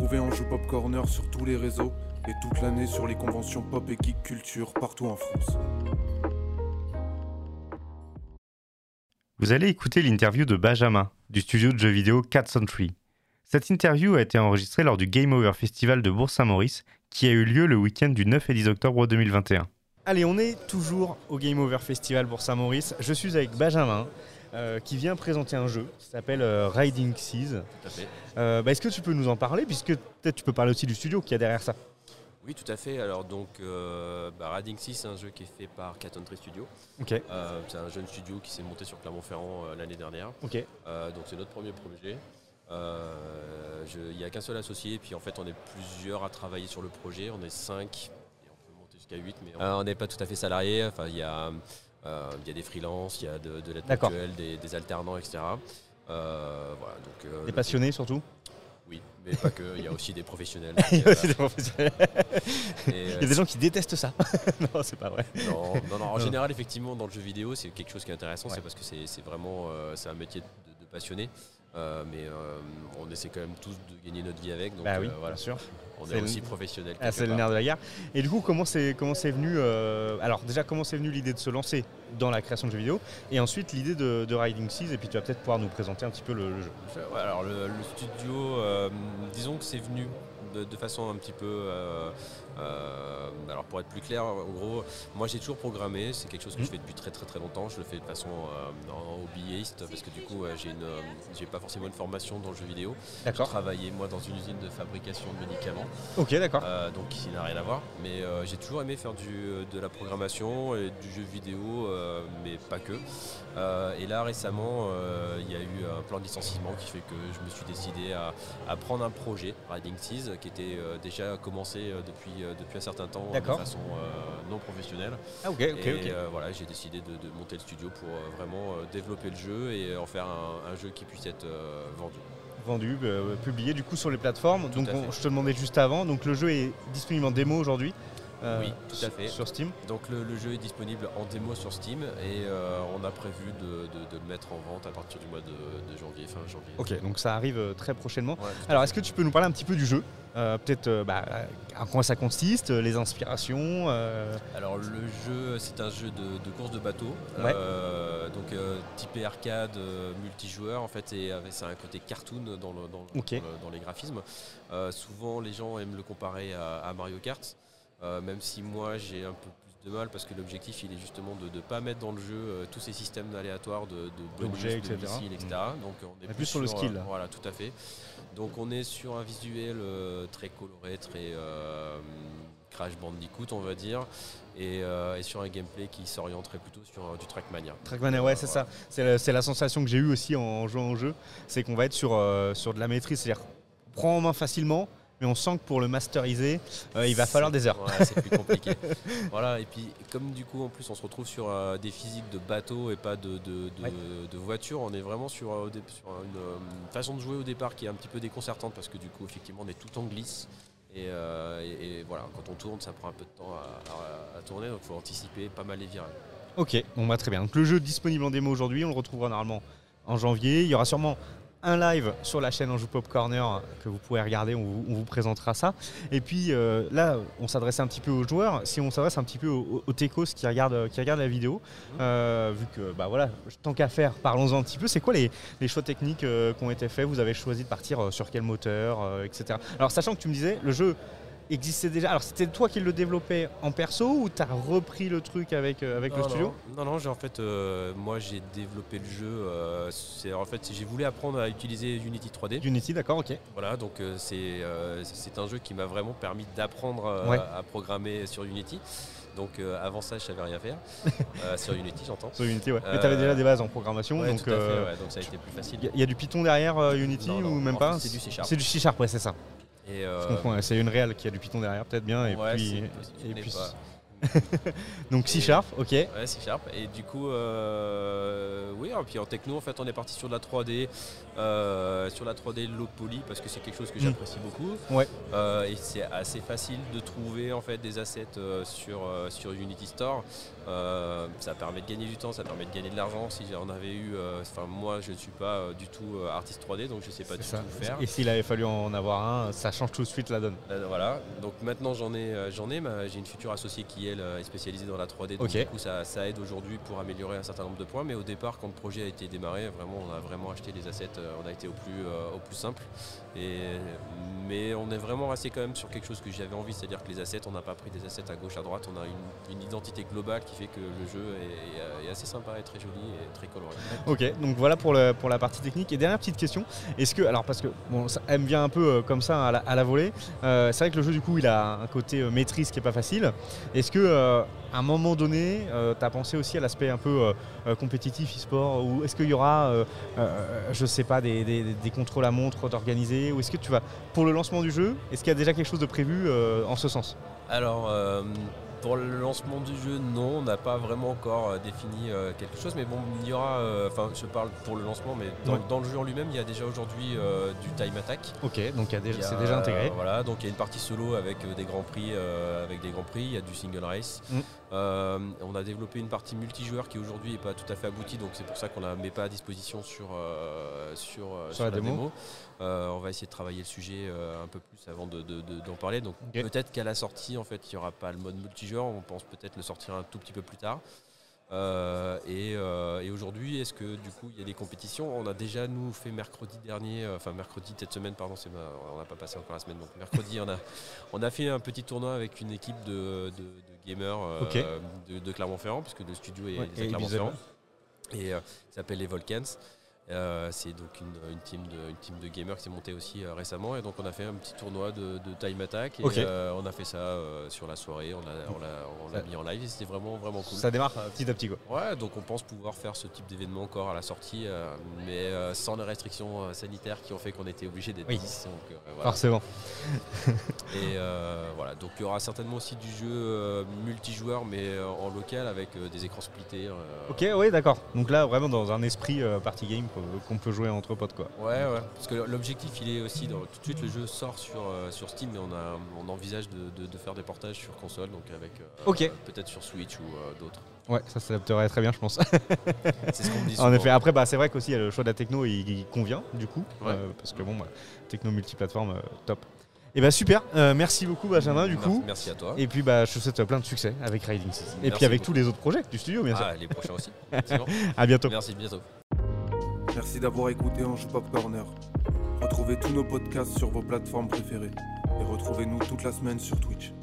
retrouver en Joue Pop Corner sur tous les réseaux et toute l'année sur les conventions pop et geek culture partout en France. Vous allez écouter l'interview de Benjamin du studio de jeux vidéo Cat Century. Cette interview a été enregistrée lors du Game Over Festival de Bourg-Saint-Maurice qui a eu lieu le week-end du 9 et 10 octobre 2021. Allez, on est toujours au Game Over Festival Bourg-Saint-Maurice. Je suis avec Benjamin, euh, qui vient présenter un jeu qui s'appelle euh, Riding Seas. Tout à fait. Euh, bah, Est-ce que tu peux nous en parler, puisque peut-être tu peux parler aussi du studio qui a derrière ça? Oui, tout à fait. Alors donc, euh, bah, Riding 6, c'est un jeu qui est fait par Cat Country Studio. Ok, Euh, c'est un jeune studio qui s'est monté sur Clermont-Ferrand euh, l'année dernière. ok. Euh, donc c'est notre premier projet. Euh, je- Il n'y a qu'un seul associé, puis en fait on est plusieurs à travailler sur le projet. On est cinq, et on peut monter jusqu'à 8, mais euh, on n'est pas tout à fait salariés. Enfin, il y a, euh, il y a des freelances, il y a de, de l'aide ponctuelle, des, des alternants, etc. Euh, voilà, donc, euh, Des passionnés surtout Oui, mais pas que. Il y a aussi des professionnels. Il y a aussi des professionnels. Et, Il y a euh, des gens qui détestent ça. non, c'est pas vrai. Non, non, non, en Non. général, effectivement, dans le jeu vidéo, c'est quelque chose qui est intéressant, Ouais. c'est parce que c'est c'est vraiment euh, c'est un métier de, de passionné. Euh, mais euh, on essaie quand même tous de gagner notre vie avec, donc bah oui, euh, voilà, bien sûr. on est aussi professionnel. Ah, c'est le nerf de la guerre. Et du coup, comment c'est comment c'est venu Alors déjà, comment c'est venu l'idée de se lancer dans la création de jeux vidéo, et ensuite l'idée de, de Riding Seas, et puis tu vas peut-être pouvoir nous présenter un petit peu le, le jeu. Ouais, alors le, le studio, disons que c'est venu de, de façon un petit peu. Euh, alors pour être plus clair, en gros, moi j'ai toujours programmé. C'est quelque chose que je fais depuis très très très longtemps. Je le fais de façon euh, en hobbyiste parce que du coup euh, j'ai une, j'ai pas forcément une formation dans le jeu vidéo. J'ai D'accord. travaillé moi dans une usine de fabrication de médicaments. Ok, d'accord. Donc qui n'a rien à voir. Mais j'ai toujours aimé faire du, de la programmation et du jeu vidéo, mais pas que. Et là récemment, il y a eu un plan de licenciement qui fait que je me suis décidé à, à prendre un projet, Riding Seas, qui était déjà commencé depuis, depuis un certain temps de D'accord. façon euh, non professionnelle. Ah, ok, ok, et ok. euh, voilà, j'ai décidé de, de monter le studio pour euh, vraiment euh, développer le jeu et en faire un, un jeu qui puisse être euh, vendu. Vendu, euh, publié du coup sur les plateformes. donc on- je te demandais juste avant. Donc le jeu est disponible en démo aujourd'hui. Euh, Oui, tout à fait. Sur Steam. Donc le, le jeu est disponible en démo sur Steam et euh, on a prévu de, de- de le mettre en vente à partir du mois de, de janvier, fin janvier. Ok, donc ça arrive euh, très prochainement. Ouais, à Alors, est-ce que tu peux nous parler un petit peu du jeu? Euh, Peut-être bah, en quoi ça consiste, les inspirations Alors le jeu, c'est un jeu de, course de bateau, Ouais. donc typé arcade, multijoueur en fait, et c'est un côté cartoon dans, le- dans, le- Ok. dans le- dans les graphismes. Souvent les gens aiment le comparer à, à Mario Kart, euh, même si moi j'ai un peu plus de mal parce que l'objectif il est justement de ne pas mettre dans le jeu euh, tous ces systèmes aléatoires de, de bonus, de etc. missiles, etc. Donc on est Mais plus sur le skill, là. voilà, tout à fait. Donc on est sur un visuel euh, très coloré, très euh, Crash Bandicoot, on va dire, et, euh, et sur un gameplay qui s'orienterait plutôt sur euh, du Trackmania. Trackmania, ouais, c'est ça. C'est la, sensation que j'ai eue aussi en jouant au jeu. C'est qu'on va être sur, euh, sur de la maîtrise. C'est-à-dire, prend en main facilement, mais on sent que pour le masteriser, euh, il va falloir des heures. Ouais, c'est plus compliqué. voilà, et puis comme du coup en plus on se retrouve sur euh, des physiques de bateau et pas de, de, de, Ouais. de voiture, on est vraiment sur, euh, sur une façon de jouer au départ qui est un petit peu déconcertante parce que du coup effectivement on est tout en glisse. Et, et- et voilà, quand on tourne, ça prend un peu de temps à, à- à tourner, donc il faut anticiper pas mal les virages. Ok, bon bah très bien. Donc le jeu est disponible en démo aujourd'hui, on le retrouvera normalement en janvier. Il y aura sûrement un live sur la chaîne Anjou Pop Corner que vous pourrez regarder, on vous, présentera ça. Et puis euh, là, on s'adresse un petit peu aux joueurs. Si on s'adresse un petit peu aux, aux techos qui regardent, la vidéo, euh, vu que bah voilà, tant qu'à faire, parlons-en un petit peu. C'est quoi les, choix techniques euh, qui ont été faits? Vous avez choisi de partir sur quel moteur, etc. Alors sachant que tu me disais, le jeu existait déjà. Alors c'était toi qui le développais en perso ou tu as repris le truc avec, euh, avec le studio Non, non, j'ai en fait, euh, moi j'ai développé le jeu. euh, c'est en fait, j'ai voulu apprendre à utiliser Unity 3D. Unity, d'accord, ok. Voilà, donc c'est c'est un jeu qui m'a vraiment permis d'apprendre Ouais. à programmer sur Unity. Donc euh, avant ça, je savais rien faire Euh, sur Unity, j'entends. Sur Unity, ouais. Mais Euh, tu avais déjà des bases en programmation, Ouais, donc tout à fait, ouais, donc ça a été plus facile. il y a- il y, a du Python derrière Unity Non, non, ou même pas c'est du C Sharp. C'est du C Sharp, ouais, c'est ça. Et, Je euh, comprends, c'est une réelle qui a du Python derrière, peut-être bien. Et ouais, puis, et puis. Donc C Sharp, ok. Ouais, c'est sharp. Et du coup, euh, et puis en techno, en fait, on est parti sur de la 3D, euh, sur la 3D low poly parce que c'est quelque chose que Mm. j'apprécie beaucoup. Ouais. Euh, et c'est assez facile de trouver en fait des assets euh, sur, sur Unity Store. Ça permet de gagner du temps, ça permet de gagner de l'argent. Si j'en avais eu, enfin moi, je ne suis pas du tout artiste 3D, donc je sais pas du ça. tout faire. Et s'il avait fallu en avoir un, ça change tout de suite la donne. Voilà, donc maintenant j'en ai, j'en ai, j'ai une future associée qui elle est spécialisée dans la 3D, donc du coup ça, ça aide aujourd'hui pour améliorer un certain nombre de points, mais au départ quand le projet a été démarré, vraiment on a vraiment acheté les assets, euh, on a été au plus, euh, au plus simple, et, mais on est vraiment resté quand même sur quelque chose que j'avais envie, c'est-à-dire que les assets, on n'a pas pris des assets à gauche, à droite, on a une, identité globale qui fait que le jeu est, est- assez sympa, et très joli et très coloré. Ok, donc voilà pour, le- pour la partie technique. Et dernière petite question, est-ce que, alors parce que bon, ça, elle me vient un peu euh, comme ça à la, volée, euh, c'est vrai que le jeu du coup il a un côté euh, maîtrise qui est pas facile. Est-ce que euh, à un moment donné, tu as pensé aussi à l'aspect un peu euh, euh, compétitif e-sport ou est-ce qu'il y aura, euh, euh, je sais pas, des, des- contrôles à montre d'organiser ou est-ce que tu vas, pour le lancement du jeu, est-ce qu'il y a déjà quelque chose de prévu euh, en ce sens? Alors, pour le lancement du jeu, non, on n'a pas vraiment encore euh, défini euh, quelque chose, mais bon, il y aura, euh, enfin, je parle pour le lancement, mais dans, Ouais. dans le jeu en lui-même, il y a déjà aujourd'hui euh, du time attack. Ok, donc c'est déjà intégré. voilà, donc il y a une partie solo avec des grands prix, avec des grands prix. Il y a du single race. Mm. On a développé une partie multijoueur qui aujourd'hui n'est pas tout à fait aboutie, donc c'est pour ça qu'on la met pas à disposition sur sur, Sur la démo. On va essayer de travailler le sujet un peu plus avant de- de- de- d'en parler. Donc peut-être qu'à la sortie, en fait, il n'y aura pas le mode multijoueur. On pense peut-être le sortir un tout petit peu plus tard. Euh, et euh, et aujourd'hui, est-ce que du coup il y a des compétitions? On a déjà nous fait mercredi dernier, euh, enfin mercredi cette semaine, pardon, c'est ma- on n'a pas passé encore la semaine, donc mercredi on a on a fait un petit tournoi avec une équipe de, de- de gamers de, de Clermont-Ferrand, puisque le studio est, Ouais, est à Clermont-Ferrand. Et ça s'appelle les Volcans. Euh, c'est donc une, une team de, une team de gamers qui s'est montée aussi euh, récemment et donc on a fait un petit tournoi de, de time attack et euh, on a fait ça sur la soirée, on l'a on mis en live et c'était vraiment vraiment cool. Ça démarre petit à petit quoi. Ouais, donc on pense pouvoir faire ce type d'événement encore à la sortie, mais sans les restrictions sanitaires qui ont fait qu'on était obligé d'être Oui. 10. Donc, euh, voilà. Forcément. Et voilà, donc il y aura certainement aussi du jeu multijoueur, mais en local avec des écrans splittés. Ok, oui, d'accord. Donc là, vraiment dans un esprit party game qu'on- qu'on peut jouer entre potes quoi. Ouais, ouais. Parce que l'objectif, il est aussi, dans- tout de suite, le jeu sort sur, euh, sur Steam, mais on, a, on envisage de, de- de faire des portages sur console, donc avec euh, Ok. euh, peut-être sur Switch ou euh, d'autres. Ouais, ça s'adapterait très bien, je pense. C'est ce qu'on me dit en effet, après, bah, c'est vrai qu'aussi le choix de la techno, il, il convient du coup, Ouais. euh, parce que bon, bah, techno multiplateforme, euh, top. Et bah super, Euh, merci beaucoup Benjamin du Merci- coup. Merci à toi. Et puis bah, je te souhaite plein de succès avec Riding Season. Et puis avec beaucoup. tous les autres projets du studio, bien sûr. Ah, les prochains aussi. À bientôt. Merci, bientôt. Merci d'avoir écouté Anjou Pop Corner. Retrouvez tous nos podcasts sur vos plateformes préférées et retrouvez-nous toute la semaine sur Twitch.